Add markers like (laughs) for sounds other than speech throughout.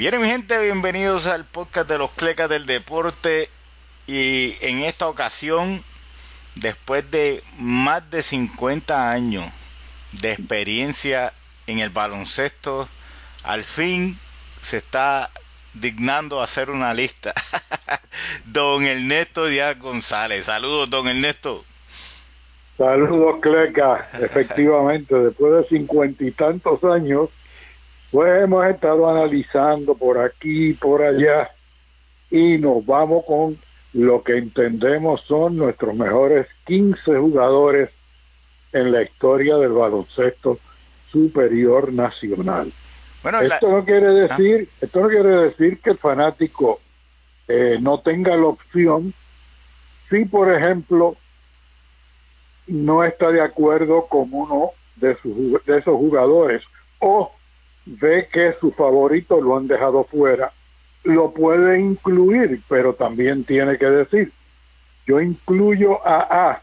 Bien, mi gente, bienvenidos al podcast de los Clecas del Deporte. Y en esta ocasión, después de más de 50 años de experiencia en el baloncesto, al fin se está dignando a hacer una lista. (laughs) don Ernesto Díaz González. Saludos, don Ernesto. Saludos, Cleca. (laughs) Efectivamente, después de cincuenta y tantos años, pues hemos estado analizando por aquí y por allá y nos vamos con lo que entendemos son nuestros mejores 15 jugadores en la historia del baloncesto superior nacional. Bueno, esto no quiere ah. decir, esto no quiere decir que el fanático eh, no tenga la opción si, por ejemplo, no está de acuerdo con uno de, sus, de esos jugadores o ve que su favorito lo han dejado fuera, lo puede incluir, pero también tiene que decir, yo incluyo a A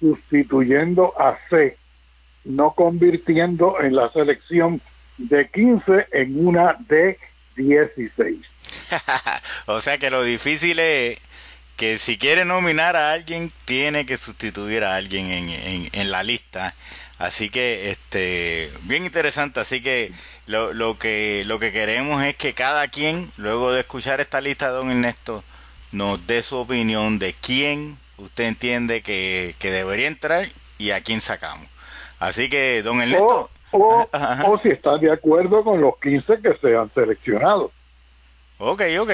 sustituyendo a C, no convirtiendo en la selección de 15 en una de 16. (laughs) o sea que lo difícil es que si quiere nominar a alguien, tiene que sustituir a alguien en, en la lista. Así que, este, bien interesante. Así que lo, lo, que lo que queremos es que cada quien, luego de escuchar esta lista de Don Ernesto, nos dé su opinión de quién usted entiende que, debería entrar y a quién sacamos. Así que, Don Ernesto. O, o, (laughs) si está de acuerdo con los 15 que sean seleccionados. Ok, ok.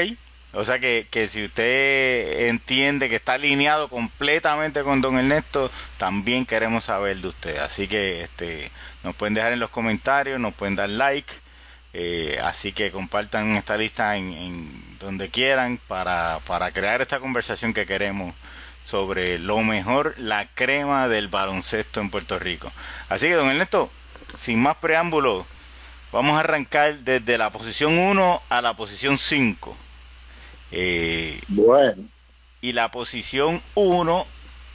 O sea que, que si usted entiende que está alineado completamente con Don Ernesto, también queremos saber de usted. Así que este, nos pueden dejar en los comentarios, nos pueden dar like. Eh, así que compartan esta lista en, donde quieran para, para crear esta conversación que queremos sobre lo mejor, la crema del baloncesto en Puerto Rico. Así que, don Ernesto, sin más preámbulos, vamos a arrancar desde la posición 1 a la posición 5. Eh, bueno. Y la posición 1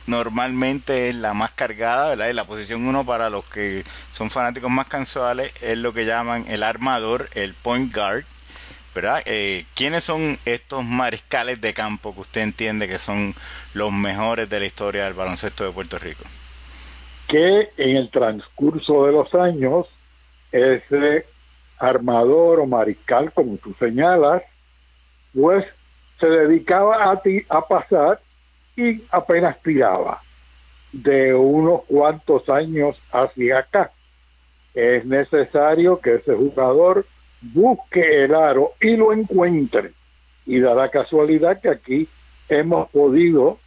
normalmente es la más cargada, ¿verdad? Y la posición 1 para los que son fanáticos más casuales es lo que llaman el armador, el point guard, ¿verdad? Eh, ¿Quiénes son estos mariscales de campo que usted entiende que son los mejores de la historia del baloncesto de Puerto Rico? Que en el transcurso de los años, ese armador o mariscal, como tú señalas, pues se dedicaba a, ti, a pasar y apenas tiraba de unos cuantos años hacia acá. Es necesario que ese jugador busque el aro y lo encuentre. Y da la casualidad que aquí hemos podido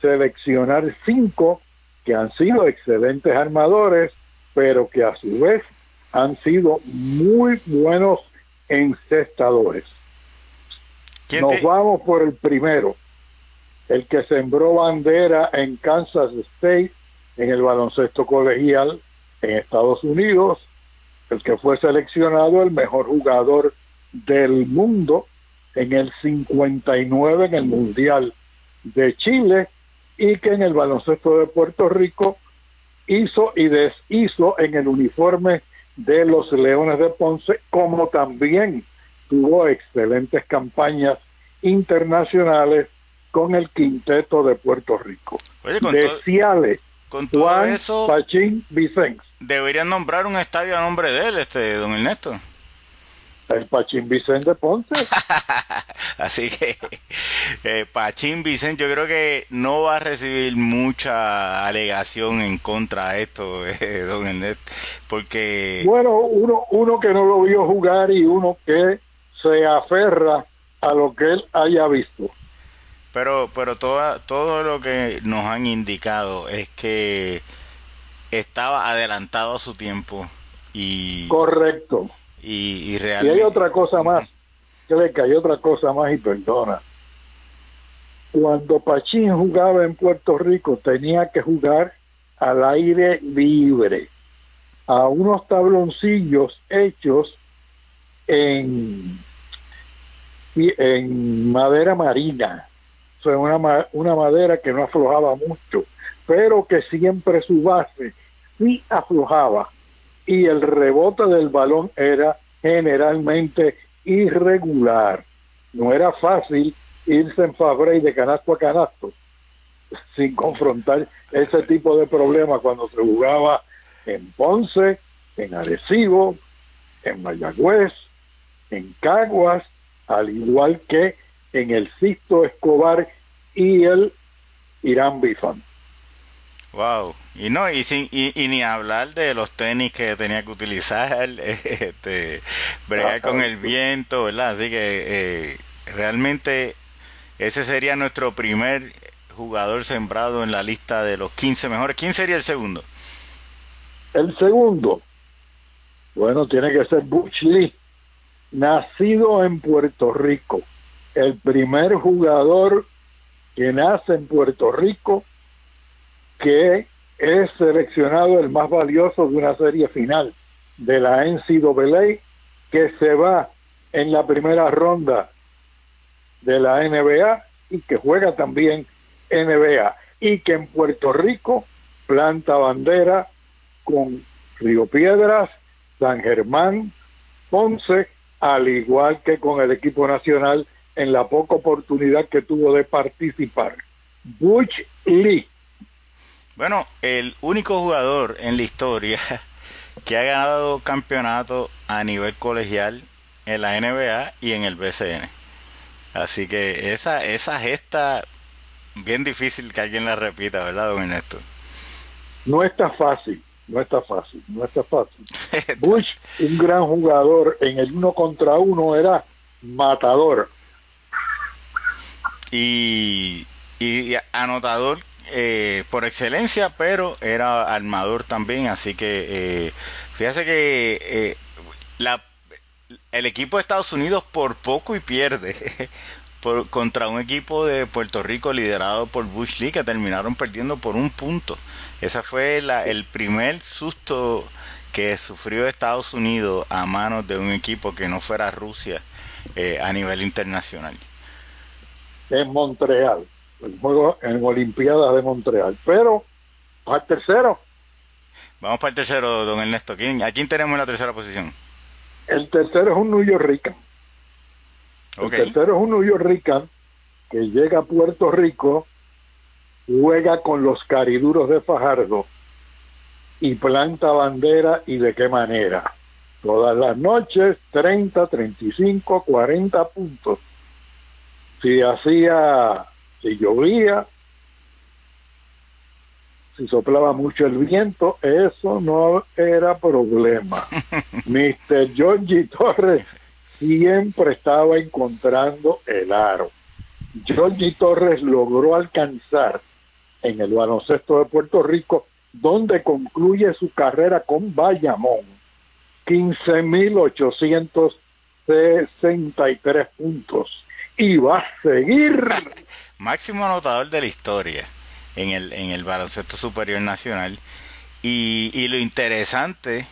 seleccionar cinco que han sido excelentes armadores, pero que a su vez han sido muy buenos encestadores. Nos vamos por el primero, el que sembró bandera en Kansas State en el baloncesto colegial en Estados Unidos, el que fue seleccionado el mejor jugador del mundo en el 59 en el Mundial de Chile y que en el baloncesto de Puerto Rico hizo y deshizo en el uniforme de los Leones de Ponce, como también tuvo excelentes campañas internacionales con el quinteto de Puerto Rico. Oye, con, con todo eso, Pachín Vicens. Deberían nombrar un estadio a nombre de él, este don Ernesto. El Pachín Vicente Ponce. (laughs) Así que eh, Pachín Vicente yo creo que no va a recibir mucha alegación en contra de esto, (laughs) eh, don Ernesto, porque... Bueno, uno, uno que no lo vio jugar y uno que se aferra a lo que él haya visto. Pero, pero toda, todo lo que nos han indicado es que estaba adelantado a su tiempo y correcto. y, y realmente y hay otra cosa más que hay otra cosa más y perdona. Cuando Pachín jugaba en Puerto Rico tenía que jugar al aire libre a unos tabloncillos hechos en en madera marina o una, una madera que no aflojaba mucho pero que siempre su base sí aflojaba y el rebote del balón era generalmente irregular. No era fácil irse en Fabrey de canasto a canasto sin confrontar ese tipo de problemas cuando se jugaba en Ponce, en Arecibo, en Mayagüez, en Caguas, al igual que en el Sisto Escobar y el Irán Bifan. Wow, y no, y, sin, y, ni hablar de los tenis que tenía que utilizar, (laughs) este, bregar con el viento, ¿verdad? Así que eh, realmente ese sería nuestro primer jugador sembrado en la lista de los 15 mejores. ¿Quién sería el segundo? El segundo, bueno, tiene que ser Butch Lee, nacido en Puerto Rico, el primer jugador que nace en Puerto Rico que es seleccionado el más valioso de una serie final de la NCAA que se va en la primera ronda de la NBA y que juega también NBA y que en Puerto Rico planta bandera con Río Piedras, San Germán, Ponce, al igual que con el equipo nacional en la poca oportunidad que tuvo de participar. Butch Lee bueno, el único jugador en la historia (laughs) que ha ganado campeonato a nivel colegial en la NBA y en el BCN. Así que esa, esa gesta, bien difícil que alguien la repita, ¿verdad, don Ernesto? No está fácil, no está fácil, no está fácil. (laughs) Bush, un gran jugador en el uno contra uno, era matador. Y, y anotador eh, por excelencia, pero era armador también, así que eh, fíjese que eh, la, el equipo de Estados Unidos por poco y pierde (laughs) por, contra un equipo de Puerto Rico liderado por Bush Lee que terminaron perdiendo por un punto. Ese fue la, el primer susto que sufrió Estados Unidos a manos de un equipo que no fuera Rusia eh, a nivel internacional. En Montreal el juego en Olimpiadas de Montreal. Pero al tercero. Vamos para el tercero, don Ernesto. ¿Quién, ¿A quién tenemos en la tercera posición? El tercero es un New York El tercero es un New York Rican que llega a Puerto Rico, juega con los cariduros de Fajardo y planta bandera y de qué manera. Todas las noches, 30, 35, 40 puntos. Si hacía si llovía, si soplaba mucho el viento, eso no era problema. (laughs) Mr. Georgie Torres siempre estaba encontrando el aro. Georgie Torres logró alcanzar en el baloncesto de Puerto Rico, donde concluye su carrera con Bayamón, 15.863 puntos. Y va a seguir (laughs) máximo anotador de la historia en el, en el baloncesto superior nacional. Y, y lo interesante,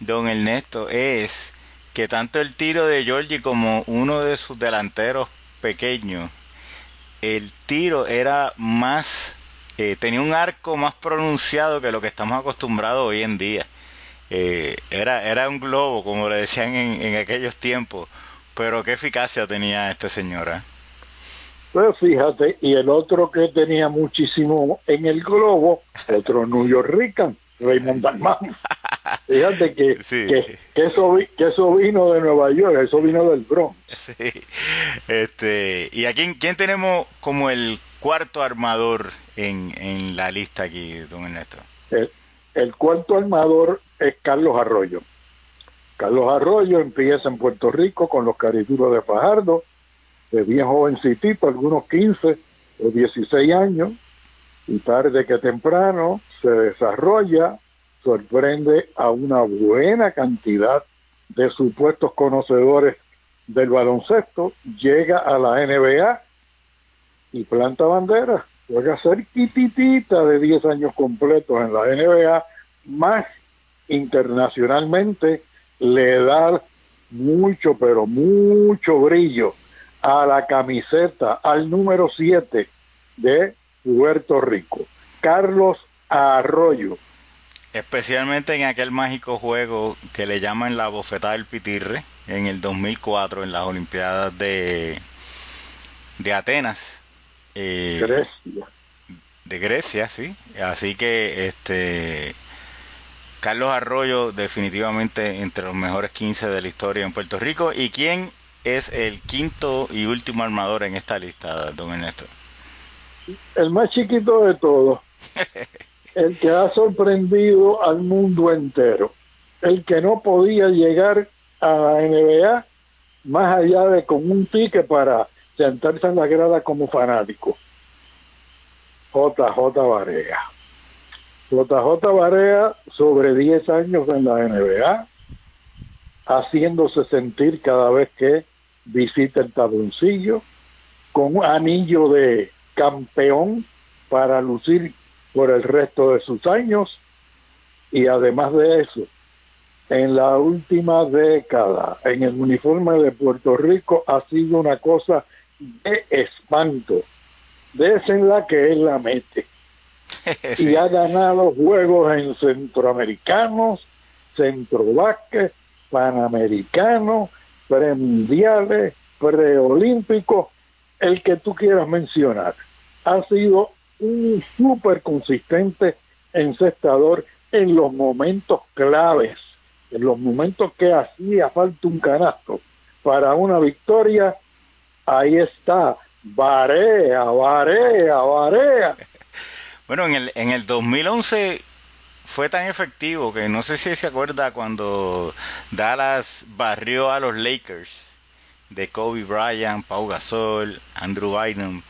don Ernesto, es que tanto el tiro de Giorgi como uno de sus delanteros pequeños, el tiro era más, eh, tenía un arco más pronunciado que lo que estamos acostumbrados hoy en día. Eh, era, era un globo, como le decían en, en aquellos tiempos, pero qué eficacia tenía este señor. ¿eh? Pues fíjate, y el otro que tenía muchísimo en el globo, otro New York Rican, Raymond (laughs) Dalman. Fíjate (laughs) que, que, eso, que eso vino de Nueva York, eso vino del Bronx. Sí. Este, ¿Y a quién, quién tenemos como el cuarto armador en, en la lista aquí, don Ernesto? El, el cuarto armador es Carlos Arroyo. Carlos Arroyo empieza en Puerto Rico con los cariduros de Fajardo, de bien jovencitito, algunos 15 o 16 años, y tarde que temprano se desarrolla, sorprende a una buena cantidad de supuestos conocedores del baloncesto, llega a la NBA y planta bandera, juega cerquitita de 10 años completos en la NBA, más internacionalmente le da mucho, pero mucho brillo a la camiseta, al número 7 de Puerto Rico, Carlos Arroyo. Especialmente en aquel mágico juego que le llaman la bofetada del pitirre, en el 2004 en las Olimpiadas de, de Atenas. Eh, Grecia. De Grecia, sí. Así que este Carlos Arroyo definitivamente entre los mejores 15 de la historia en Puerto Rico. ¿Y quién es el quinto y último armador en esta lista, don Ernesto? El más chiquito de todos. (laughs) el que ha sorprendido al mundo entero. El que no podía llegar a la NBA más allá de con un pique para sentarse en la grada como fanático. JJ Barea. JJ Barea sobre 10 años en la NBA, haciéndose sentir cada vez que visita el tabloncillo, con un anillo de campeón para lucir por el resto de sus años y además de eso, en la última década en el uniforme de Puerto Rico ha sido una cosa de espanto. De en la que él la mete. (laughs) Y ha ganado juegos en centroamericanos, centrovasques, panamericanos, premundiales, preolímpicos, el que tú quieras mencionar. Ha sido un súper consistente encestador en los momentos claves, en los momentos que hacía falta un canasto para una victoria. Ahí está, Varea, Varea, Varea. (laughs) Bueno, en el, en el 2011 fue tan efectivo que no sé si se acuerda cuando Dallas barrió a los Lakers de Kobe Bryant, Pau Gasol, Andrew Bynum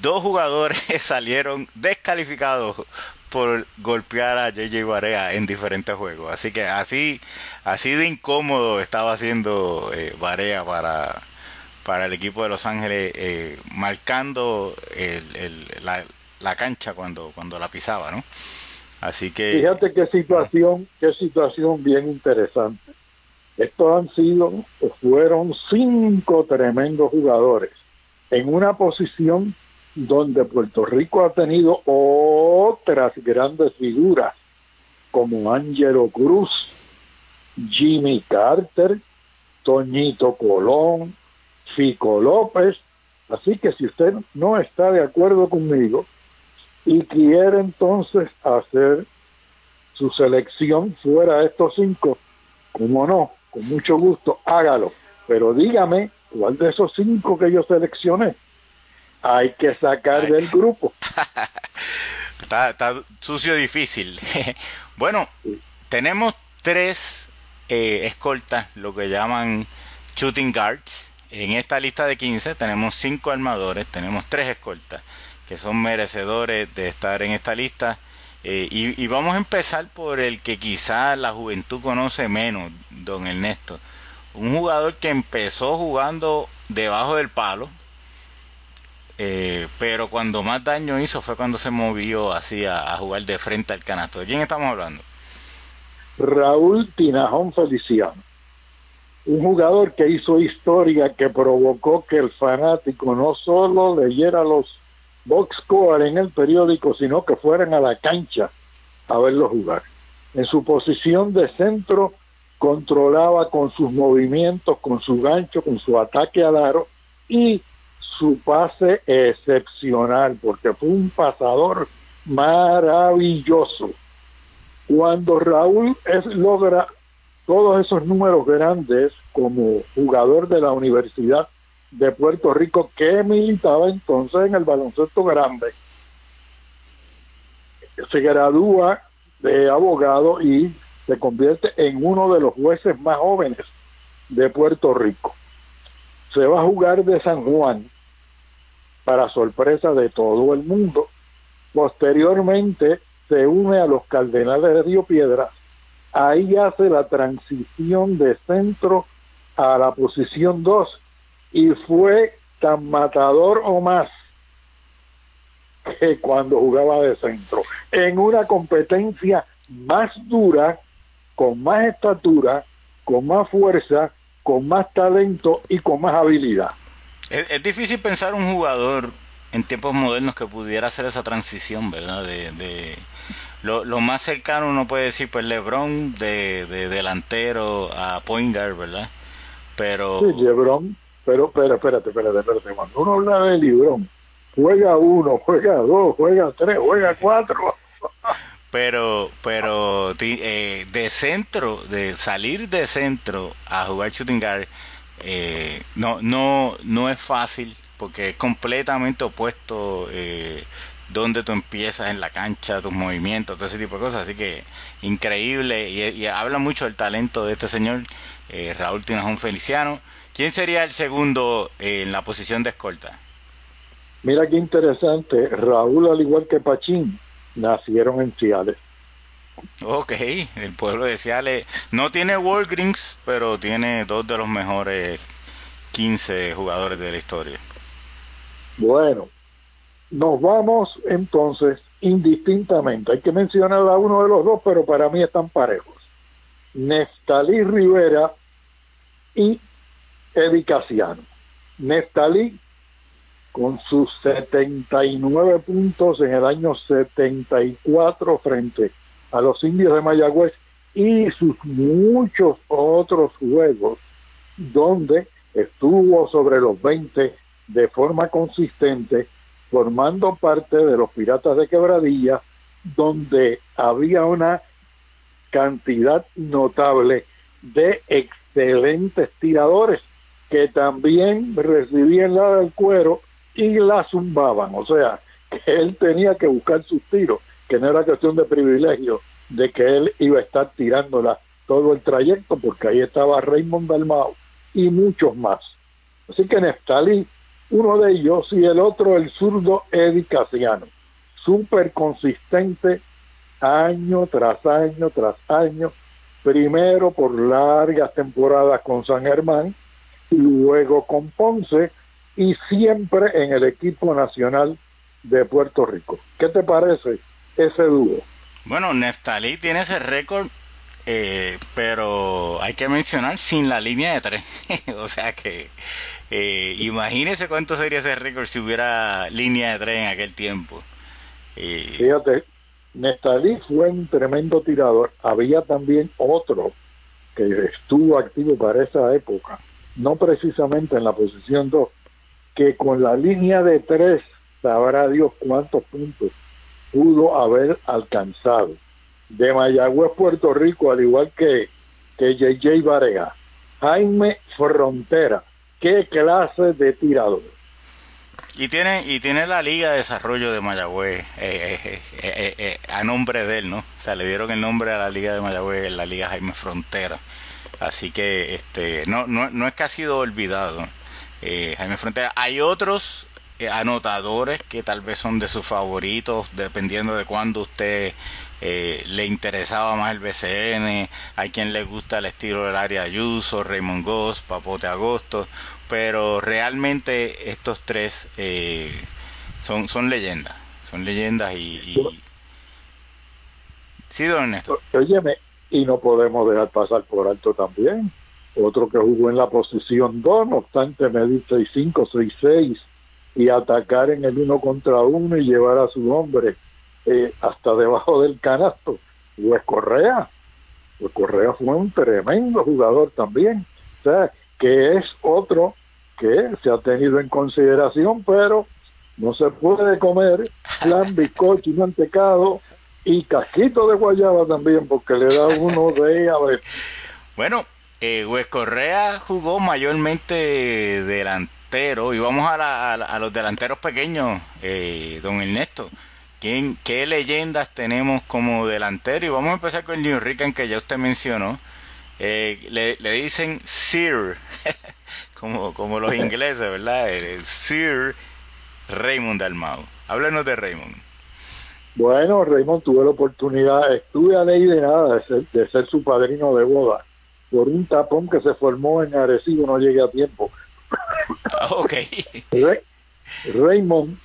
dos jugadores (laughs) salieron descalificados por golpear a JJ Barea en diferentes juegos. Así que así, así de incómodo estaba haciendo eh, Barea para, para el equipo de Los Ángeles, eh, marcando la, la, cancha cuando, cuando la pisaba, ¿no? Así que... Fíjate qué situación, qué situación bien interesante. Estos han sido, fueron cinco tremendos jugadores en una posición donde Puerto Rico ha tenido otras grandes figuras como Ángelo Cruz, Jimmy Carter, Toñito Colón, Fico López. Así que si usted no está de acuerdo conmigo y quiere entonces hacer su selección fuera de estos cinco, como no, con mucho gusto, hágalo. Pero dígame cuál de esos cinco que yo seleccioné hay que sacar del grupo. (laughs) está, está, sucio difícil. (laughs) bueno, tenemos tres eh, escoltas, lo que llaman shooting guards. En esta lista de 15 tenemos cinco armadores, tenemos tres escoltas que son merecedores de estar en esta lista. Eh, y, y, vamos a empezar por el que quizá la juventud conoce menos, don Ernesto. Un jugador que empezó jugando debajo del palo, eh, pero cuando más daño hizo fue cuando se movió así a, jugar de frente al canasto. ¿De quién estamos hablando? Raúl Tinajón Feliciano. Un jugador que hizo historia, que provocó que el fanático no solo leyera los box score en el periódico, sino que fueran a la cancha a verlo jugar. En su posición de centro controlaba con sus movimientos, con su gancho, con su ataque al aro y su pase excepcional, porque fue un pasador maravilloso. Cuando Raúl logra todos esos números grandes como jugador de la Universidad de Puerto Rico, que militaba entonces en el baloncesto grande, se gradúa de abogado y se convierte en uno de los jueces más jóvenes de Puerto Rico. Se va a jugar de San Juan para sorpresa de todo el mundo. Posteriormente se une a los Cardenales de Río Piedras. Ahí hace la transición de centro a la posición 2 y fue tan matador o más que cuando jugaba de centro. En una competencia más dura, con más estatura, con más fuerza, con más talento y con más habilidad. Es, difícil pensar un jugador en tiempos modernos que pudiera hacer esa transición, ¿verdad? De, lo, más cercano uno puede decir, pues LeBron de, delantero a point guard, ¿verdad? pero... Sí, Lebron, pero, espérate, espérate, espérate, espérate, cuando uno habla de Lebron, juega uno, juega dos, juega tres, juega cuatro. pero pero eh, de centro de salir de centro a jugar shooting guard eh, no no no es fácil porque es completamente opuesto eh, donde tú empiezas en la cancha tus movimientos todo ese tipo de cosas. Así que increíble. Y, habla mucho del talento de este señor eh, Raúl Tinajón Feliciano. Quién sería el segundo en la posición de escolta mira qué interesante. Raúl al igual que Pachín nacieron en Ciales. Ok, el pueblo de Ciales no tiene Walgreens, pero tiene dos de los mejores 15 jugadores de la historia. Bueno, nos vamos entonces indistintamente. Hay que mencionar a uno de los dos, pero para mí están parejos. Neftalí Rivera y Eddie Casiano. Neftalí con sus 79 puntos en el año 74 frente a los indios de Mayagüez y sus muchos otros juegos donde estuvo sobre los 20 de forma consistente formando parte de los Piratas de Quebradilla donde había una cantidad notable de excelentes tiradores que también recibían la del cuero y la zumbaban, o sea, que él tenía que buscar sus tiros, que no era cuestión de privilegio, de que él iba a estar tirándola todo el trayecto, porque ahí estaba Raymond Dalmao y muchos más. Así que Neftali, uno de ellos, y el otro, el zurdo Eddie Casiano, súper consistente año tras año tras año, primero por largas temporadas con San Germán, y luego con Ponce, y siempre en el equipo nacional de Puerto Rico. ¿Qué te parece ese dúo? Bueno, Neftalí tiene ese récord, eh, pero hay que mencionar sin la línea de tres. (laughs) o sea que eh, imagínese cuánto sería ese récord si hubiera línea de tres en aquel tiempo. Eh, Fíjate, Neftalí fue un tremendo tirador. Había también otro que estuvo activo para esa época, no precisamente en la posición 2, que con la línea de tres, sabrá Dios cuántos puntos pudo haber alcanzado. De Mayagüez, Puerto Rico, al igual que, que JJ Varega. Jaime Frontera, qué clase de tirador. Y tiene, y tiene la Liga de Desarrollo de Mayagüez eh, eh, eh, a nombre de él, ¿no? O sea, le dieron el nombre a la Liga de Mayagüez, la Liga Jaime Frontera. Así que este no, no, no es que ha sido olvidado. Jaime Frontera. Hay otros anotadores que tal vez son de sus favoritos, dependiendo de cuándo usted eh, le interesaba más el BCN. Hay quien le gusta el estilo del área Ayuso, Raymond Goss, Papote Agosto. Pero realmente estos tres son, son leyendas. Son leyendas y. Sí, don Ernesto. Óyeme, y no podemos dejar pasar por alto también otro que jugó en la posición 2, no obstante medir 6'5, 6'6 y atacar en el uno contra uno y llevar a su hombre eh, hasta debajo del canasto. Luis Correa, fue un tremendo jugador también, o sea, que es otro que se ha tenido en consideración, pero no se puede comer plan, bizcocho y mantecado y casquito de guayaba también, porque le da uno de a ver. Bueno, eh, jugó mayormente delantero y vamos a, los delanteros pequeños, eh, don Ernesto. ¿Quién, ¿Qué leyendas tenemos como delantero? Y vamos a empezar con New Rican que ya usted mencionó. Eh, le, dicen Sir, (laughs) como, como los (laughs) ingleses, ¿verdad? Sir Raymond Dalmau. Háblenos de Raymond. Bueno, Raymond tuve la oportunidad, estuve a ley de nada de ser su padrino de boda por un tapón que se formó en Arecibo no llegué a tiempo. (laughs) Ok. Raymond,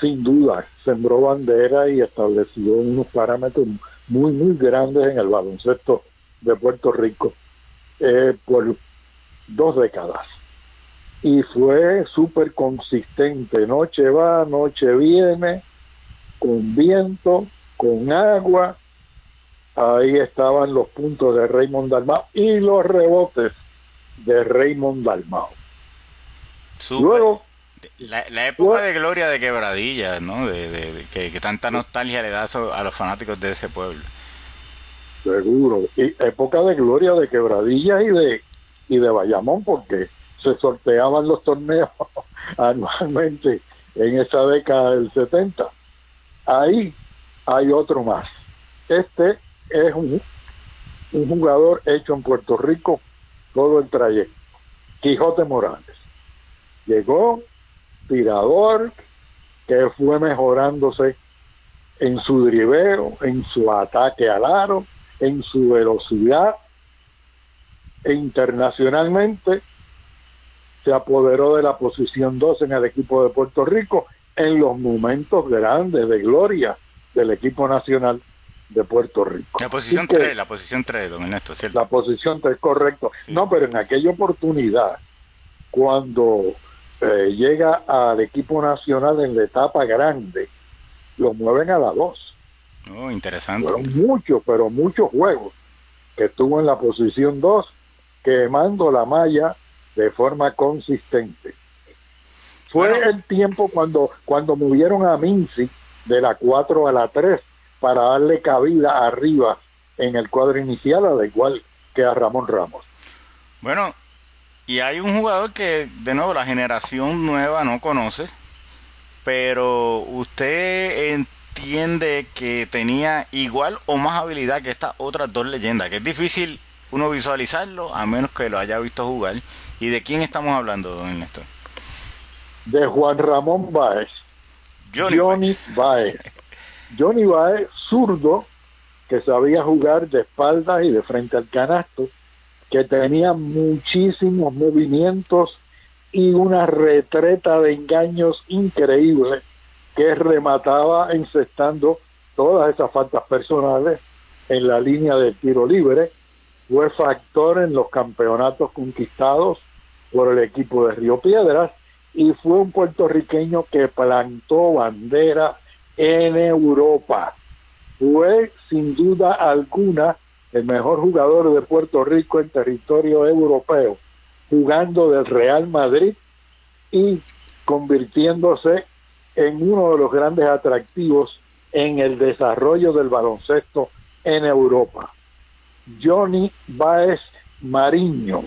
sin duda, sembró bandera y estableció unos parámetros muy, muy grandes en el baloncesto de Puerto Rico eh, por dos décadas. Y fue súper consistente, noche va, noche viene, con viento, con agua, Ahí estaban los puntos de Raymond Dalmau y los rebotes de Raymond Luego, la, época de gloria de Quebradilla, ¿no? De, que, tanta nostalgia le da a los fanáticos de ese pueblo. Seguro. Y época de gloria de Quebradilla y de, y de Bayamón, porque se sorteaban los torneos (laughs) anualmente en esa década del 70. Ahí hay otro más. Este es un, un jugador hecho en Puerto Rico todo el trayecto. Quijote Morales. Llegó, tirador, que fue mejorándose en su driveo, en su ataque al aro, en su velocidad. E internacionalmente se apoderó de la posición 2 en el equipo de Puerto Rico en los momentos grandes de gloria del equipo nacional de Puerto Rico. La posición 3, la posición 3, don Ernesto, ¿cierto? La posición 3, correcto. No, pero en aquella oportunidad, cuando eh, llega al equipo nacional en la etapa grande, lo mueven a la 2. Oh, interesante. Fueron muchos, pero muchos juegos que estuvo en la posición 2, quemando la malla de forma consistente. Fue el tiempo cuando, cuando movieron a Minci de la 4 a la 3 para darle cabida arriba en el cuadro inicial, al igual que a Ramón Ramos. Bueno, y hay un jugador que, de nuevo, la generación nueva no conoce, pero usted entiende que tenía igual o más habilidad que estas otras dos leyendas, que es difícil uno visualizarlo a menos que lo haya visto jugar. ¿Y de quién estamos hablando, don Ernesto? De Juan Ramón Báez. Johnny, Báez. Johnny Baez, zurdo, que sabía jugar de espaldas y de frente al canasto, que tenía muchísimos movimientos y una retreta de engaños increíble que remataba encestando todas esas faltas personales en la línea del tiro libre. Fue factor en los campeonatos conquistados por el equipo de Río Piedras y fue un puertorriqueño que plantó bandera en Europa. Fue sin duda alguna el mejor jugador de Puerto Rico en territorio europeo, jugando del Real Madrid y convirtiéndose en uno de los grandes atractivos en el desarrollo del baloncesto en Europa. Johnny Baez Mariño.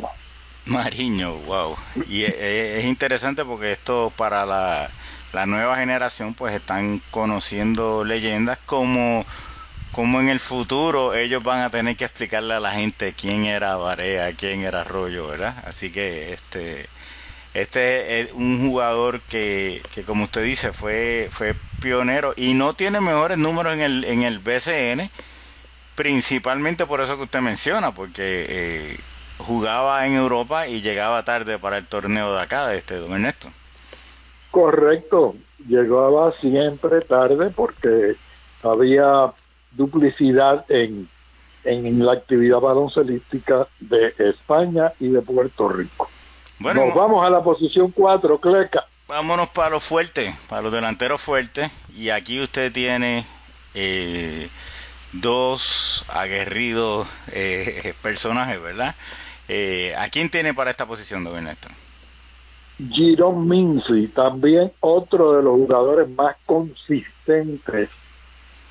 Mariño, wow. Y es, interesante porque esto para la, la nueva generación pues están conociendo leyendas como como en el futuro ellos van a tener que explicarle a la gente quién era Barea, quién era Arroyo, ¿verdad? Así que este este es un jugador que, que como usted dice fue fue pionero y no tiene mejores números en el en el BCN principalmente por eso que usted menciona porque eh, jugaba en Europa y llegaba tarde para el torneo de acá de este don Ernesto correcto llegaba siempre tarde porque había duplicidad en, en la actividad baloncelística de España y de Puerto Rico. Bueno, Nos vamos a la posición 4, Cleca. Vámonos para los fuertes, para los delanteros fuertes. Y aquí usted tiene eh, dos aguerridos eh, (laughs) personajes, ¿verdad? Eh, ¿A quién tiene para esta posición, don Ernesto? Giron Mincy, también otro de los jugadores más consistentes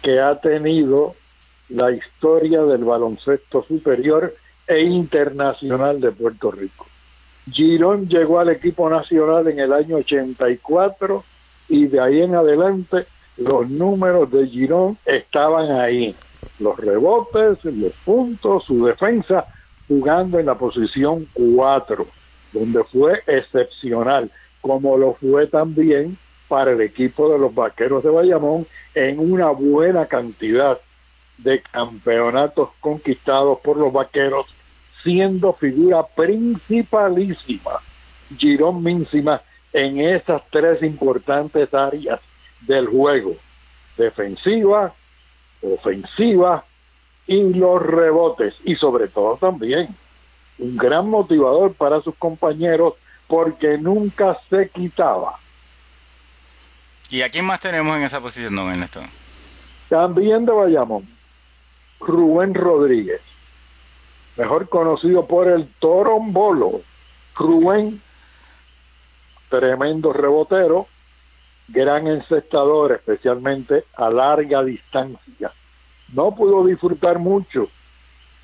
que ha tenido la historia del baloncesto superior e internacional de Puerto Rico. Girón llegó al equipo nacional en el año 84 y de ahí en adelante los números de Girón estaban ahí. Los rebotes, los puntos, su defensa, jugando en la posición 4, donde fue excepcional, como lo fue también para el equipo de los Vaqueros de Bayamón en una buena cantidad de campeonatos conquistados por los Vaqueros, siendo figura principalísima Girón Míncima en esas tres importantes áreas del juego, defensiva, ofensiva y los rebotes, y sobre todo también un gran motivador para sus compañeros porque nunca se quitaba ¿Y a quién más tenemos en esa posición, don Ernesto? También de Bayamón, Rubén Rodríguez. mejor conocido por el torombolo. Rubén, tremendo rebotero, gran encestador, especialmente a larga distancia. No pudo disfrutar mucho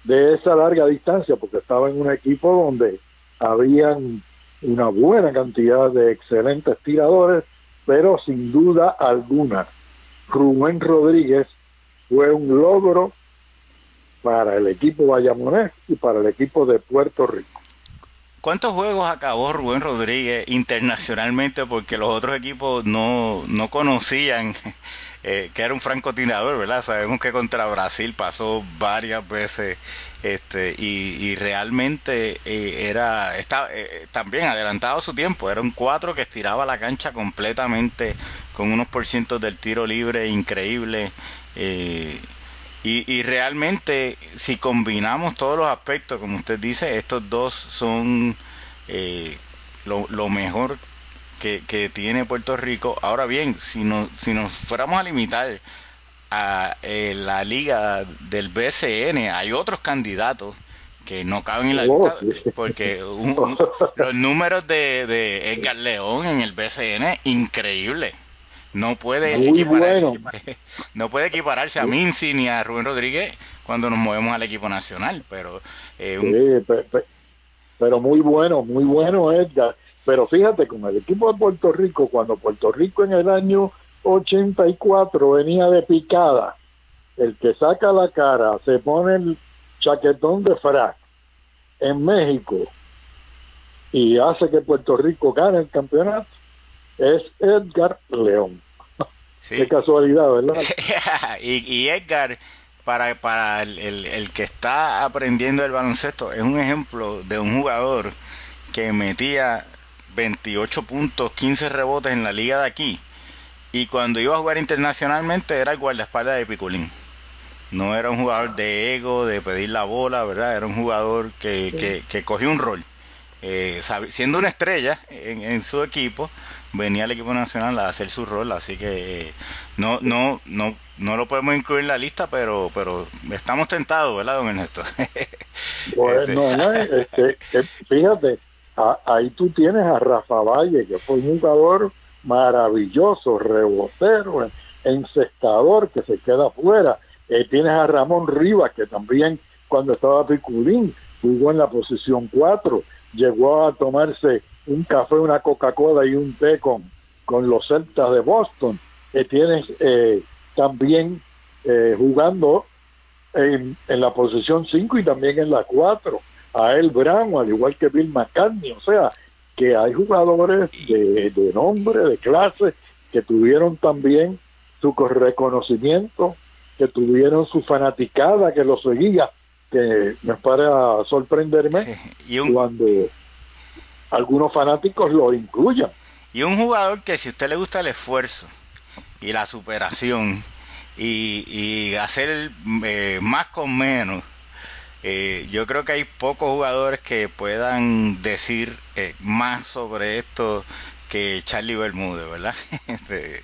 de esa larga distancia porque estaba en un equipo donde habían una buena cantidad de excelentes tiradores, pero sin duda alguna, Rubén Rodríguez fue un logro para el equipo Vallamonés y para el equipo de Puerto Rico. ¿Cuántos juegos acabó Rubén Rodríguez internacionalmente? Porque los otros equipos no, no conocían eh, que era un francotirador, ¿verdad? Sabemos que contra Brasil pasó varias veces este y, realmente eh, era estaba eh, también adelantado su tiempo era un cuatro que estiraba la cancha completamente con unos por cientos del tiro libre increíble y, y, realmente si combinamos todos los aspectos como usted dice estos dos son lo, lo mejor que, tiene Puerto Rico. Ahora bien, si, no, si nos fuéramos a limitar a la liga del BCN, hay otros candidatos que no caben en la oh, lista porque los números de, de, Edgar León en el BCN increíble. No puede equipararse (laughs) no puede equipararse a Minci ni a Rubén Rodríguez cuando nos movemos al equipo nacional pero eh, pero muy bueno muy bueno Edgar. Pero fíjate, con el equipo de Puerto Rico, cuando Puerto Rico en el año 84 venía de picada, el que saca la cara, se pone el chaquetón de frac en México y hace que Puerto Rico gane el campeonato, es Edgar León. Qué casualidad, ¿verdad? (laughs) y, Edgar, para, para el, el que está aprendiendo el baloncesto, es un ejemplo de un jugador que metía 28 puntos, 15 rebotes en la liga de aquí. Y cuando iba a jugar internacionalmente era el guardaespaldas de Piculín. No era un jugador de ego, de pedir la bola, ¿verdad? Era un jugador que, que, cogió un rol. Eh, siendo una estrella en, su equipo, venía al equipo nacional a hacer su rol, así que eh, no, no, no, no lo podemos incluir en la lista, pero, pero estamos tentados, ¿verdad, don Ernesto? (laughs) bueno, este, este fíjate, ahí tú tienes a Rafa Valle, que fue un jugador maravilloso, rebotero, encestador, que se queda afuera. Eh, tienes a Ramón Rivas, que también cuando estaba Piculín jugó en la posición 4, llegó a tomarse un café, una Coca-Cola y un té con, con los Celtas de Boston. Eh, tienes eh, también jugando en, en la posición 5 y también en la 4 a El Brown, al igual que Bill McCartney. O sea, que hay jugadores de, de nombre, de clase, que tuvieron también su reconocimiento, que tuvieron su fanaticada que lo seguía, que me para sorprenderme (laughs) cuando algunos fanáticos lo incluyan. Y un jugador que si a usted le gusta el esfuerzo y la superación y, y hacer eh, más con menos, eh, yo creo que hay pocos jugadores que puedan decir eh, más sobre esto que Charlie Bermúdez, ¿verdad? (laughs) este...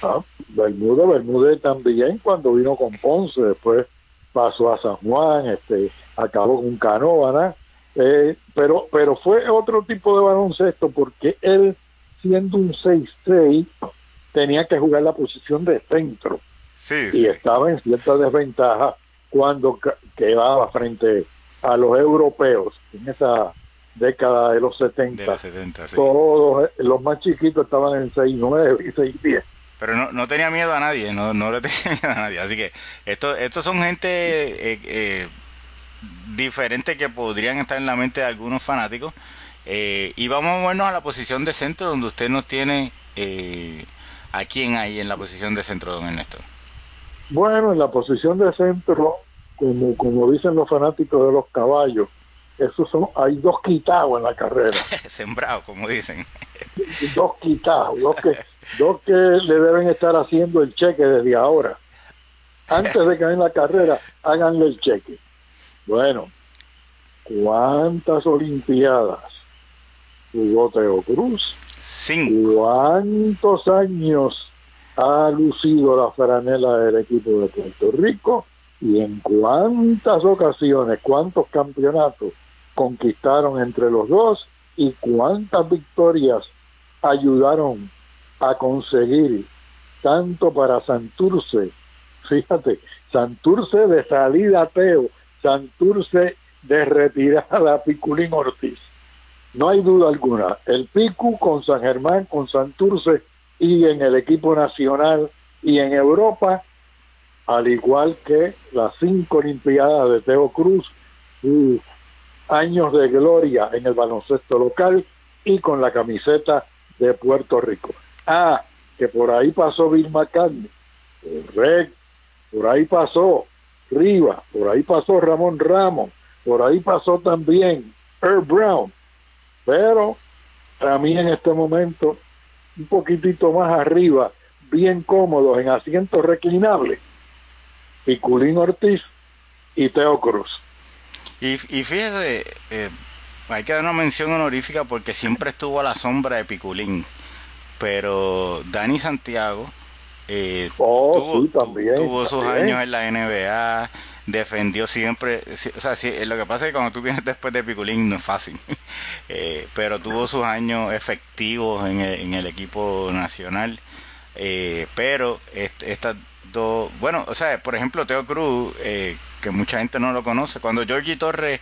ah, Bermúdez, Bermúdez también cuando vino con Ponce, después pasó a San Juan, este, acabó con Canóvana, eh, pero, pero fue otro tipo de baloncesto porque él, siendo un 6-6, tenía que jugar la posición de centro. Y estaba en cierta desventaja cuando quedaba frente a los europeos en esa década de los 70. Todos eh, los más chiquitos estaban en 6'9 y 6'10. Pero no, no tenía miedo a nadie, no, no le (laughs) tenía miedo a nadie. Así que estos estos son gente eh, eh, diferente que podrían estar en la mente de algunos fanáticos. Eh, y vamos a movernos a la posición de centro, donde usted nos tiene a quién hay en la posición de centro, don Ernesto. Bueno, en la posición de centro, como, como dicen los fanáticos de los caballos, esos son, hay dos quitados en la carrera. (laughs) Sembrado, como dicen. (laughs) dos quitados, dos que, dos que le deben estar haciendo el cheque desde ahora. Antes de que en la carrera, háganle el cheque. Bueno, ¿cuántas Olimpiadas jugó Teo Cruz? Cinco. ¿Cuántos años ha lucido la franela del equipo de Puerto Rico y en cuántas ocasiones, cuántos campeonatos conquistaron entre los dos y cuántas victorias ayudaron a conseguir tanto para Santurce, fíjate, Santurce de salida Teo, Santurce de retirada Piculín Ortiz. No hay duda alguna, el Picu con San Germán, con Santurce y en el equipo nacional y en Europa, al igual que las cinco Olimpiadas de Teo Cruz, años de gloria en el baloncesto local y con la camiseta de Puerto Rico. Ah, que por ahí pasó Bill McCartney, correcto, por ahí pasó Riva, por ahí pasó Ramón Ramos, por ahí pasó también Earl Brown, pero para mí en este momento un poquitito más arriba, bien cómodos en asientos reclinables, Piculín Ortiz y Teo Cruz. Y, y fíjese, eh, hay que dar una mención honorífica porque siempre estuvo a la sombra de Piculín, pero Dani Santiago eh, oh, tuvo, sus años en la NBA, defendió siempre, o sea, lo que pasa es que cuando tú vienes después de Piculín no es fácil, (laughs) eh, pero tuvo sus años efectivos en el, en el equipo nacional, eh, pero estas dos, bueno, o sea, por ejemplo, Teo Cruz, eh, que mucha gente no lo conoce, cuando Georgie Torres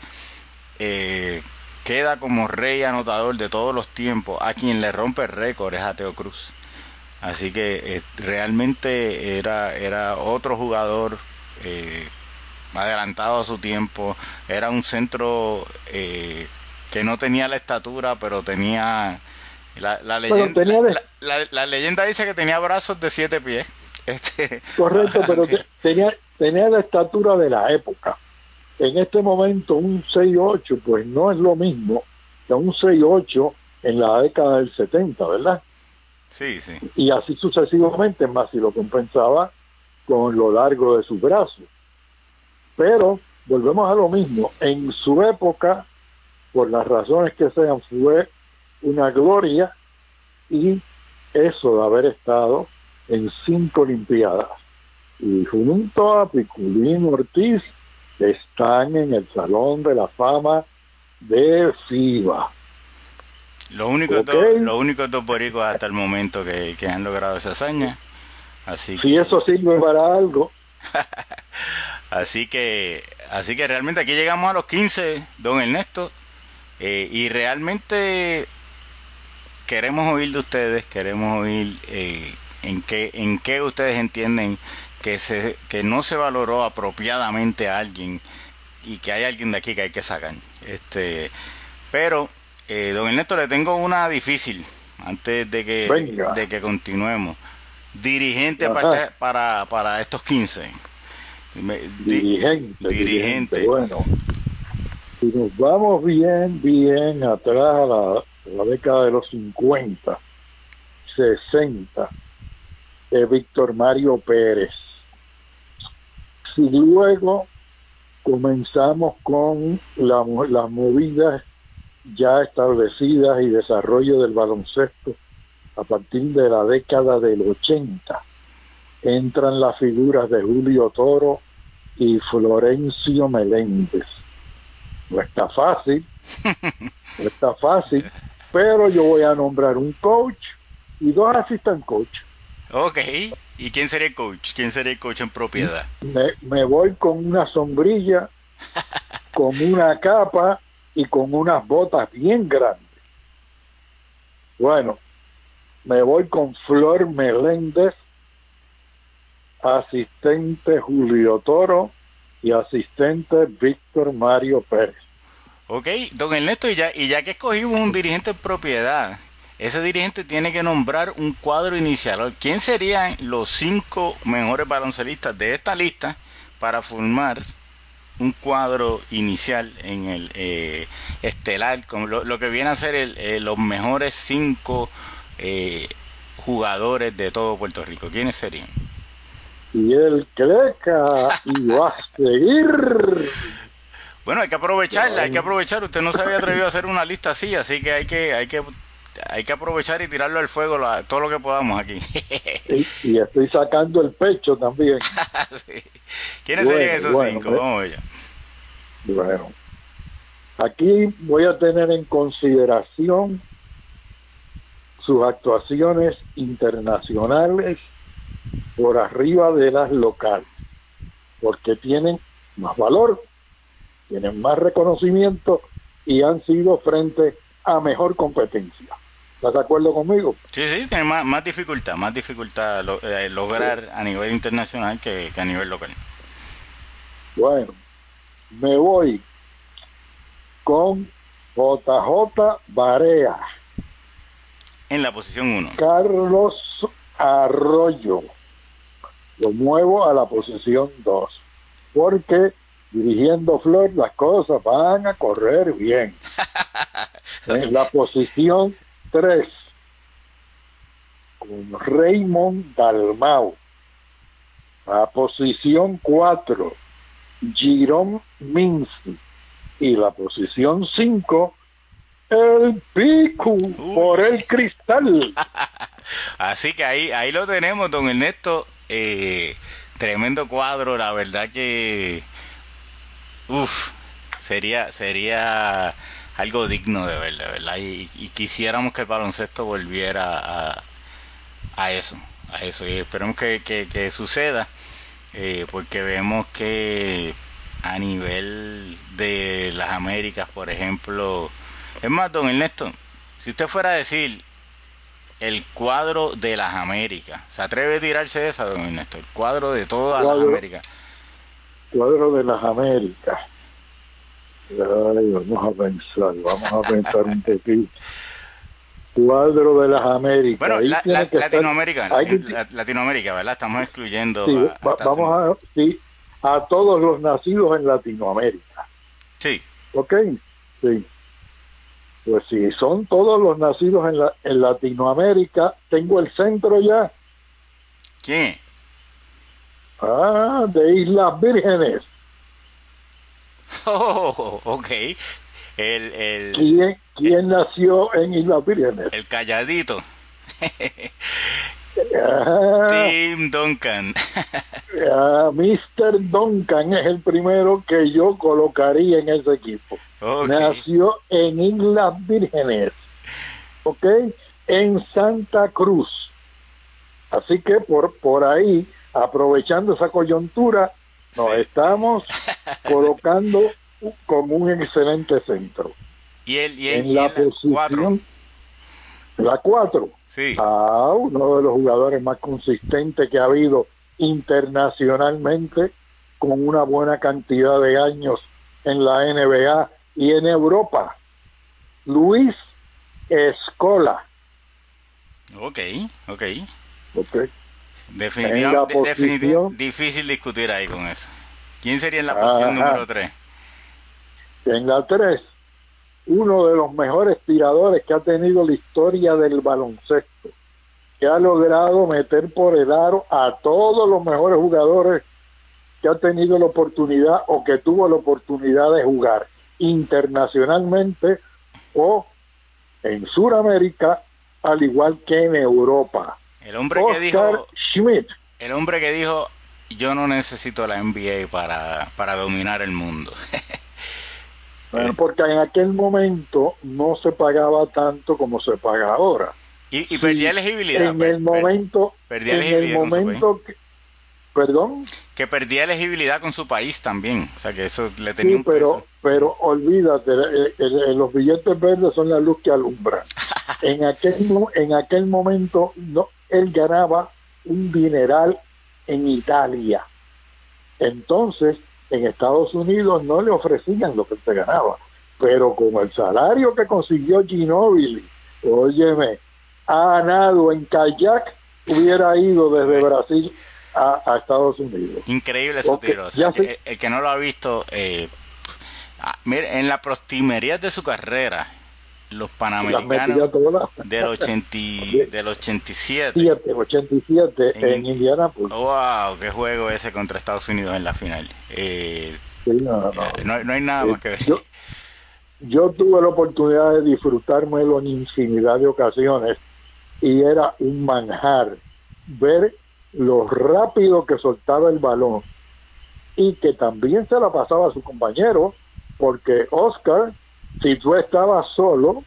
queda como rey anotador de todos los tiempos, a quien le rompe el récord es a Teo Cruz. Así que realmente era, era otro jugador eh, adelantado a su tiempo, era un centro eh, que no tenía la estatura, pero tenía la, leyenda, la, leyenda dice que tenía brazos de siete pies. (laughs) Este, Correcto, pero (laughs) tenía, tenía la estatura de la época. En este momento un 6'8 pues no es lo mismo que un 6'8 en la década del 70, ¿verdad? Sí, sí. Y así sucesivamente, más si lo compensaba con lo largo de sus brazos. Pero volvemos a lo mismo, en su época, por las razones que sean, fue una gloria y eso de haber estado en cinco Olimpiadas. Y junto a Piculín Ortiz están en el Salón de la Fama de FIBA. Los únicos, dos, los únicos dos boricos hasta el momento que, han logrado esa hazaña. Así si eso sirve para algo. (laughs) Así que, así que realmente aquí llegamos a los 15, don Ernesto, eh, y realmente queremos oír de ustedes, queremos oír eh, en qué, en qué ustedes entienden que se, que no se valoró apropiadamente a alguien y que hay alguien de aquí que hay que sacar. Este, pero, eh, don Ernesto, le tengo una difícil antes de que, de que continuemos. Dirigente para, para, para estos 15 dirigente, dirigente, Bueno, si nos vamos bien, bien atrás a la, década de los 50, 60, de Víctor Mario Pérez. Si luego comenzamos con la, las movidas ya establecidas y desarrollo del baloncesto a partir de la década del 80 entran las figuras de Julio Toro y Florencio Meléndez. No está fácil, no está fácil, pero yo voy a nombrar un coach y dos assistant coach. Ok, ¿y quién sería el coach? ¿Quién sería el coach en propiedad? Me, me voy con una sombrilla, (laughs) con una capa y con unas botas bien grandes. Bueno, me voy con Flor Meléndez asistente Julio Toro y asistente Víctor Mario Pérez. Ok, don Ernesto, y ya, y ya que escogimos un dirigente en propiedad, ese dirigente tiene que nombrar un cuadro inicial. ¿Quién serían los cinco mejores baloncelistas de esta lista para formar un cuadro inicial en el eh, estelar, como lo, que viene a ser el, eh, los mejores cinco eh, jugadores de todo Puerto Rico? ¿Quiénes serían? y el crezca y va a seguir. Bueno, hay que aprovecharla, hay que aprovechar. Usted no se había atrevido a hacer una lista así, así que hay que, hay que, hay que aprovechar y tirarlo al fuego todo lo que podamos aquí. y, estoy sacando el pecho también. (laughs) ¿Quiénes serían esos cinco? Vamos allá. Bueno, aquí voy a tener en consideración sus actuaciones internacionales por arriba de las locales, porque tienen más valor, tienen más reconocimiento y han sido frente a mejor competencia. ¿Estás de acuerdo conmigo? Sí, sí, tiene más, dificultad, más dificultad eh, lograr a nivel internacional que, a nivel local. Bueno, me voy con JJ Barea. En la posición 1. Carlos Arroyo. Lo muevo a la posición 2. Porque dirigiendo Flor las cosas van a correr bien. (laughs) en la posición 3 con Raymond Dalmau. La posición 4, Girón Minsi. Y la posición 5, el Pico por el cristal. (laughs) Así que ahí, ahí lo tenemos, don Ernesto. Eh, tremendo cuadro, la verdad que. Uf, sería, sería algo digno de ver, de verdad. Y, quisiéramos que el baloncesto volviera a, a eso, a eso. Y esperemos que, que, suceda, eh, porque vemos que a nivel de las Américas, por ejemplo, es más, don Ernesto, si usted fuera a decir el cuadro de las Américas, ¿se atreve a tirarse esa, don Ernesto? El cuadro de todas las Américas. Cuadro de las Américas vamos a pensar, vamos a pensar un poquito. Cuadro de las Américas. Bueno, Latinoamérica, Latinoamérica, ¿verdad? Estamos excluyendo. a, vamos a, sí, a todos los nacidos en Latinoamérica. Sí. ¿Ok? Sí. Pues si son todos los nacidos en, la, en Latinoamérica, tengo el centro ya. ¿Quién? Ah, de Islas Vírgenes. (laughs) Oh, ok. El, el, ¿Quién, ¿Quién nació en Islas Vírgenes? El calladito. Ah, Tim Duncan. ah, Mr. Duncan es el primero que yo colocaría en ese equipo. Nació en Islas Vírgenes, ¿ok? En Santa Cruz. Así que por, por ahí, aprovechando esa coyuntura, nos estamos (laughs) colocando como un excelente centro. ¿Y, el, en la, posición la 4. Sí. Ah, uno de los jugadores más consistentes que ha habido internacionalmente con una buena cantidad de años en la NBA y en Europa. Luis Escola. Ok, ok. Ok. Definitivamente difícil discutir ahí con eso. ¿Quién sería en la posición número 3? En la 3, uno de los mejores tiradores que ha tenido la historia del baloncesto, que ha logrado meter por el aro a todos los mejores jugadores que ha tenido la oportunidad o que tuvo la oportunidad de jugar internacionalmente o en Sudamérica, al igual que en Europa. El hombre que dijo El hombre que dijo yo no necesito la NBA para, para dominar el mundo. (laughs) bueno, porque en aquel momento no se pagaba tanto como se paga ahora. Y, perdía elegibilidad. En el momento, perdía en el momento que, perdón, que perdía elegibilidad con su país también, o sea que eso le tenía sí, pero, pero olvídate, eh, eh, los billetes verdes son la luz que alumbra. (laughs) en aquel en aquel momento no él ganaba un dineral en Italia. Entonces, en Estados Unidos no le ofrecían lo que se ganaba, pero con el salario que consiguió Ginóbili, óyeme, ha ganado en kayak, hubiera ido desde Brasil a, Estados Unidos. Increíble su tiro. el, que no lo ha visto, eh, ah, en la proximería de su carrera, los panamericanos del, 80, (laughs) del 87. 87 en, en Indianapolis. ¡Wow! ¡Qué juego ese contra Estados Unidos en la final! Eh, no, no, hay nada más que ver. Yo, tuve la oportunidad de disfrutármelo en infinidad de ocasiones y era un manjar ver lo rápido que soltaba el balón y que también se la pasaba a su compañero, porque Oscar, si tú estabas solo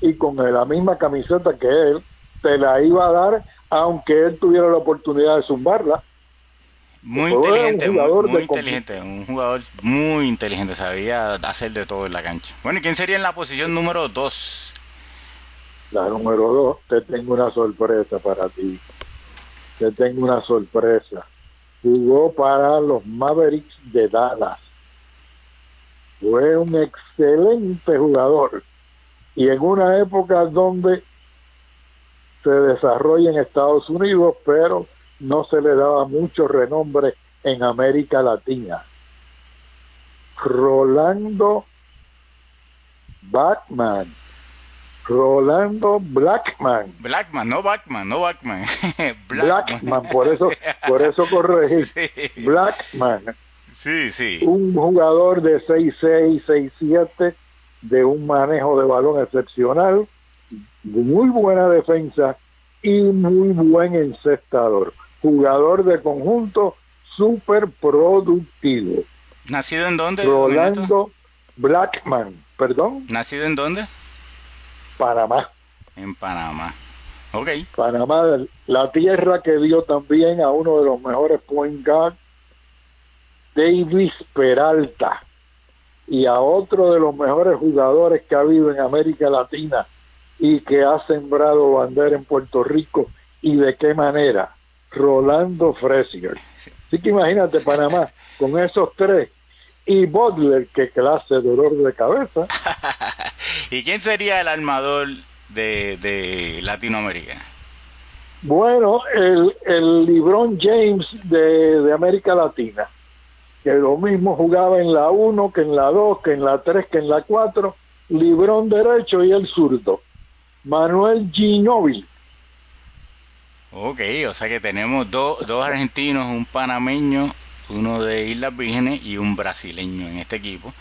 y con la misma camiseta que él, te la iba a dar aunque él tuviera la oportunidad de zumbarla. Muy inteligente, muy, inteligente, un jugador muy inteligente, sabía hacer de todo en la cancha. Bueno, ¿y quién sería en la posición número 2? La número 2, te tengo una sorpresa para ti. Te tengo una sorpresa. Jugó para los Mavericks de Dallas. Fue un excelente jugador. Y en una época donde se desarrolla en Estados Unidos, pero no se le daba mucho renombre en América Latina. Rolando Batman. Rolando Blackman. Blackman, no Batman, no Batman. (laughs) Blackman. por eso, por eso corregí. (laughs) Blackman. Sí, sí. Un jugador de 6'6, 6'7, de un manejo de balón excepcional, muy buena defensa y muy buen encestador. Jugador de conjunto súper productivo. ¿Nacido en dónde? Rolando Blackman, perdón. ¿Nacido en dónde? Panamá. En Panamá. Ok. Panamá, la tierra que dio también a uno de los mejores point guard, Davis Peralta, y a otro de los mejores jugadores que ha habido en América Latina, y que ha sembrado bandera en Puerto Rico y de qué manera. Rolando Fresier. Así que imagínate Panamá con esos tres y Butler, que clase de dolor de cabeza. (laughs) ¿Y quién sería el armador de, de Latinoamérica? Bueno, el, el LeBron James de, de América Latina, que lo mismo jugaba en la 1, que en la 2, que en la 3, que en la 4, LeBron derecho y el zurdo. Manuel Ginóbili. Ok, o sea que tenemos dos argentinos, un panameño, uno de Islas Vírgenes y un brasileño en este equipo.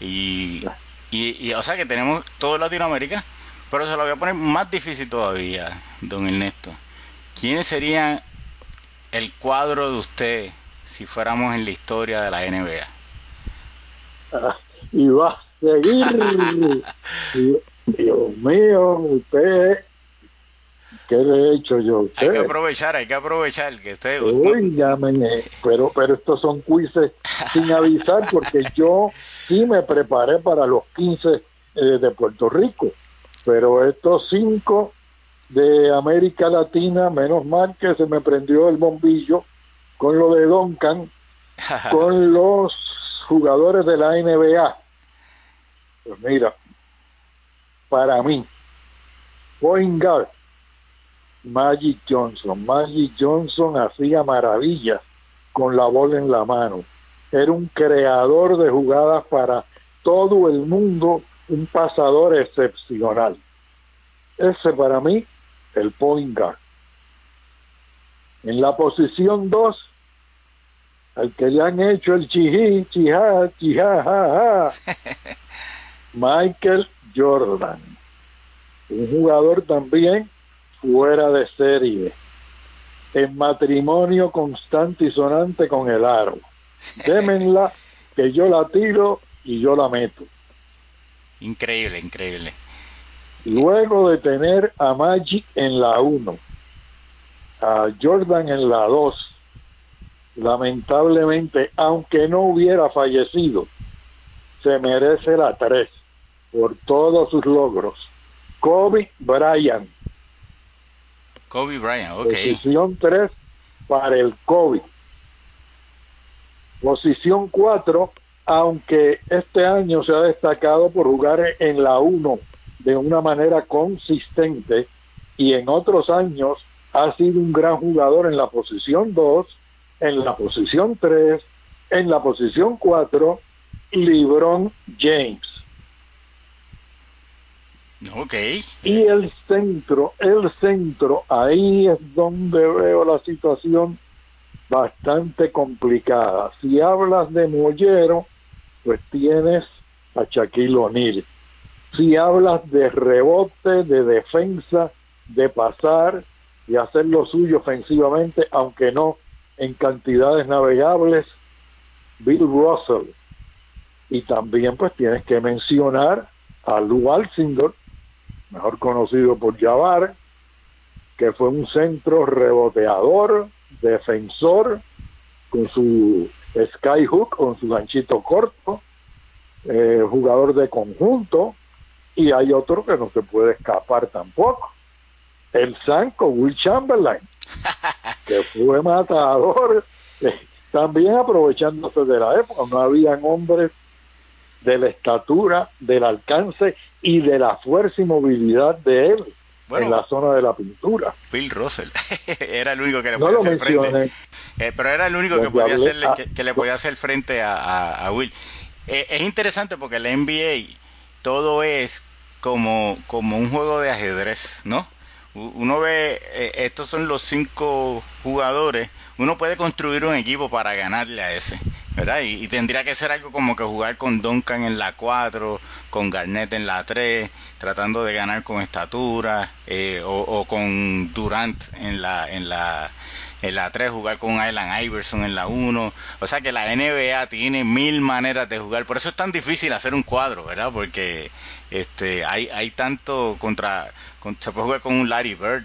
Y, y, o sea que tenemos todo Latinoamérica, pero se lo voy a poner más difícil todavía, don Ernesto. ¿Quiénes serían el cuadro de usted si fuéramos en la historia de la NBA? Ah, (laughs) y va a seguir. (laughs) Dios mío, usted, ¿qué le he hecho yo Hay que aprovechar, hay que aprovechar que usted... Uy, pero, pero estos son quizzes sin avisar porque (laughs) yo sí me preparé para los 15 eh, de Puerto Rico, pero estos cinco de América Latina, menos mal que se me prendió el bombillo con lo de Duncan, (laughs) con los jugadores de la NBA. Pues mira, para mí, point guard, Magic Johnson. Magic Johnson hacía maravillas con la bola en la mano. Era un creador de jugadas para todo el mundo, un pasador excepcional. Ese para mí, el point guard. En la posición 2, al que le han hecho el chijí, chijá, chijá, ja, (laughs) Michael Jordan. Un jugador también fuera de serie. En matrimonio constante y sonante con el aro. Démenla (laughs) que yo la tiro y yo la meto. Increíble, increíble. Luego de tener a Magic en la 1, a Jordan en la 2, lamentablemente, aunque no hubiera fallecido, se merece la 3 por todos sus logros. Kobe Bryant. Kobe Bryant, ok. Posición 3 para el Kobe. Posición 4, aunque este año se ha destacado por jugar en la 1 de una manera consistente y en otros años ha sido un gran jugador en la posición 2, en la posición 3, en la posición 4, LeBron James. Ok. Y el centro, el centro, ahí es donde veo la situación bastante complicada. Si hablas de Mollero, pues tienes a Shaquille O'Neal. Si hablas de rebote, de defensa, de pasar y hacer lo suyo ofensivamente, aunque no en cantidades navegables, Bill Russell. Y también pues tienes que mencionar a Lou Alcindor, mejor conocido por Jabbar, que fue un centro reboteador, defensor, con su skyhook, con su ganchito corto, eh, jugador de conjunto, y hay otro que no se puede escapar tampoco, el Sanco, Will Chamberlain, (laughs) que fue matador, eh, también aprovechándose de la época, no habían hombres de la estatura, del alcance y de la fuerza y movilidad de él en la zona de la pintura. Bill Russell (laughs) era el único que le podía hacer frente. Eh, pero era el único que, podía hacerle, que, le podía hacer frente a, Will. Eh, es interesante porque el NBA todo es como, como un juego de ajedrez, ¿no? Uno ve, eh, estos son los cinco jugadores, uno puede construir un equipo para ganarle a ese. ¿verdad? Y, tendría que ser algo como que jugar con Duncan en la 4, con Garnett en la 3, tratando de ganar con estatura, eh, o, con Durant en la, en la, en la 3, jugar con Allen Iverson en la 1. O sea que la NBA tiene mil maneras de jugar. Por eso es tan difícil hacer un cuadro, ¿verdad? Porque este, hay, hay tanto contra, se puede jugar con un Larry Bird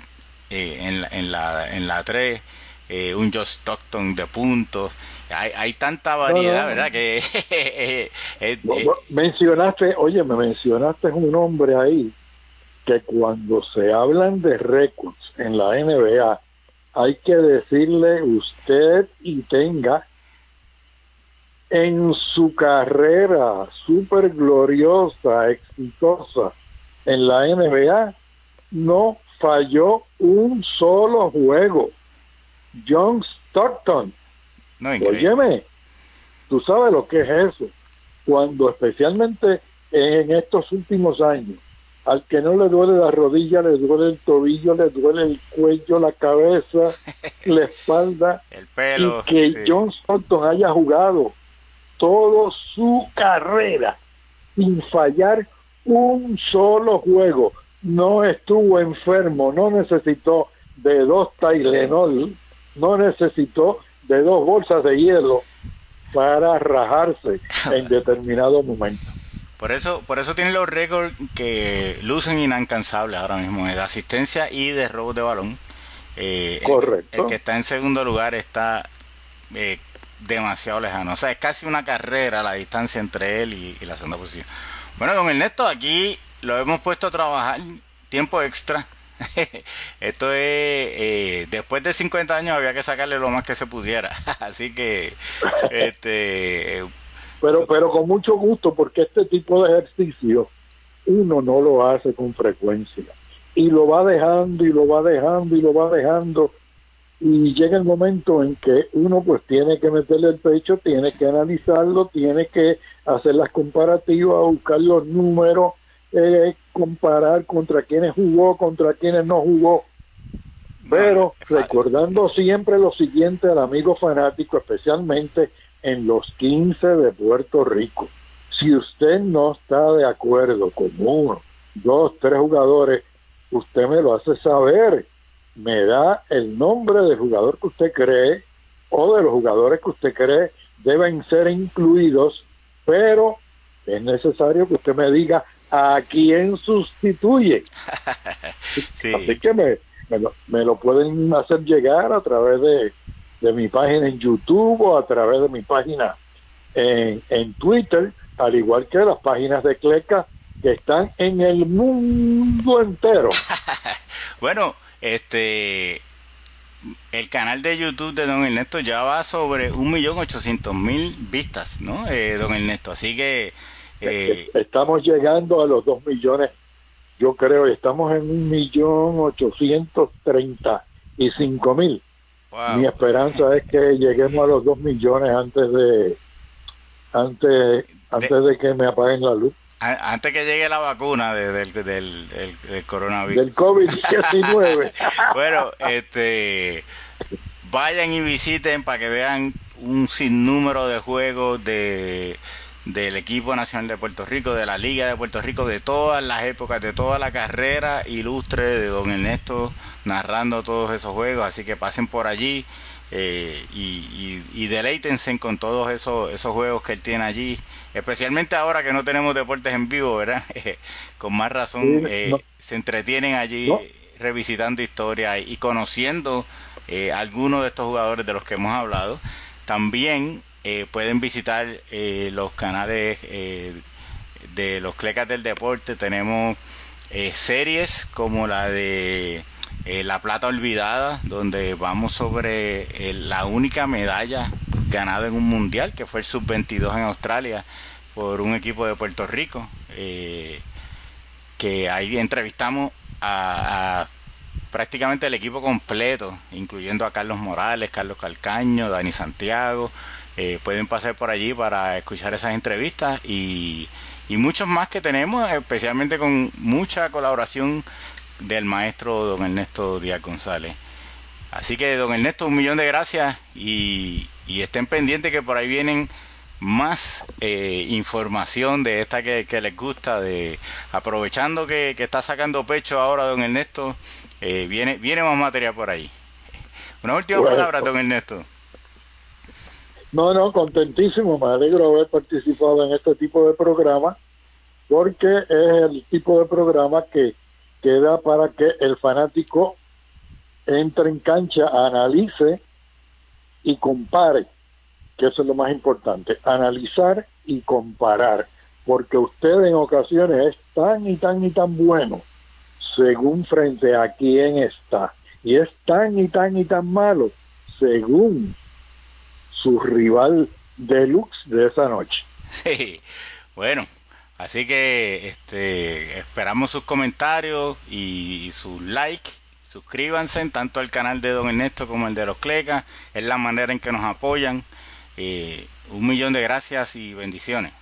eh, en, la, en, la, en la 3, eh, un Josh Stockton de puntos. Hay, hay tanta variedad, ¿verdad? Que (laughs) mencionaste, oye, me mencionaste un nombre ahí que cuando se hablan de récords en la NBA hay que decirle usted y tenga en su carrera súper gloriosa, exitosa en la NBA, no falló un solo juego. John Stockton no, Óyeme, tú sabes lo que es eso. Cuando especialmente en estos últimos años, al que no le duele la rodilla, le duele el tobillo, le duele el cuello, la cabeza, (laughs) la espalda, el pelo, y que John Stockton haya jugado toda su carrera sin fallar un solo juego, no estuvo enfermo, no necesitó de dos Tylenol, no necesitó de dos bolsas de hielo para rajarse en (laughs) determinado momento. Por eso, por eso tiene los récords que lucen inalcanzables ahora mismo de asistencia y de robo de balón. Eh, Correcto. El, que está en segundo lugar está eh, demasiado lejano. O sea, es casi una carrera la distancia entre él y, la segunda posición. Bueno, don Ernesto, aquí lo hemos puesto a trabajar tiempo extra (laughs) Esto es, eh, después de 50 años había que sacarle lo más que se pudiera. (laughs) Así que, este... Pero, pero con mucho gusto, porque este tipo de ejercicio uno no lo hace con frecuencia. Y lo va dejando y lo va dejando y lo va dejando. Y llega el momento en que uno pues tiene que meterle el pecho, tiene que analizarlo, tiene que hacer las comparativas, buscar los números, eh, comparar contra quienes jugó, contra quienes no jugó, pero recordando siempre lo siguiente al amigo fanático, especialmente en los 15 de Puerto Rico. Si usted no está de acuerdo con uno, dos, tres jugadores, usted me lo hace saber. Me da el nombre del jugador que usted cree o de los jugadores que usted cree deben ser incluidos, pero es necesario que usted me diga a quién sustituye. (laughs) Así que me, me, lo, pueden hacer llegar a través de, de, mi página en YouTube o a través de mi página en, en Twitter, al igual que las páginas de Cleca que están en el mundo entero. (laughs) bueno, este el canal de YouTube de Don Ernesto ya va sobre un millón ochocientos mil vistas, ¿no? Eh, don Ernesto, así que eh, estamos llegando a los dos millones, yo creo, estamos en un millón ochocientos treinta y cinco mil. Mi esperanza es que lleguemos a los dos millones antes de antes antes de, que me apaguen la luz. Antes que llegue la vacuna del, del, coronavirus. Del COVID-19. (laughs) bueno, este, vayan y visiten para que vean un sinnúmero de juegos de del equipo nacional de Puerto Rico, de la Liga de Puerto Rico, de todas las épocas, de toda la carrera ilustre de don Ernesto narrando todos esos juegos, así que pasen por allí, eh, y, y, deleítense con todos esos, esos juegos que él tiene allí, especialmente ahora que no tenemos deportes en vivo, ¿verdad? (laughs) con más razón eh, se entretienen allí revisitando historia y conociendo eh, algunos de estos jugadores de los que hemos hablado. También pueden visitar los canales de los Clecas del Deporte, tenemos series como la de eh, la Plata Olvidada, donde vamos sobre eh, la única medalla ganada en un mundial, que fue el sub-22 en Australia por un equipo de Puerto Rico, eh, que ahí entrevistamos a, prácticamente el equipo completo, incluyendo a Carlos Morales, Carlos Calcaño, Dani Santiago. pueden pasar por allí para escuchar esas entrevistas y muchos más que tenemos, especialmente con mucha colaboración del maestro don Ernesto Díaz González. Así que don Ernesto, un millón de gracias y, estén pendientes que por ahí vienen más eh, información de esta que, les gusta, de aprovechando que, está sacando pecho ahora don Ernesto, eh, viene, viene más material por ahí. Una última palabra, don Ernesto. No, no, contentísimo, me alegro haber participado en este tipo de programa, porque es el tipo de programa que queda para que el fanático entre en cancha, analice y compare, que eso es lo más importante, analizar y comparar, porque usted en ocasiones es tan y tan y tan bueno según frente a quién está, y es tan y tan y tan malo según su rival deluxe de esa noche. (laughs) Sí, bueno, Así que este, esperamos sus comentarios y sus likes. Suscríbanse tanto al canal de Don Ernesto como el de los Clecas. Es la manera en que nos apoyan. Eh, un millón de gracias y bendiciones.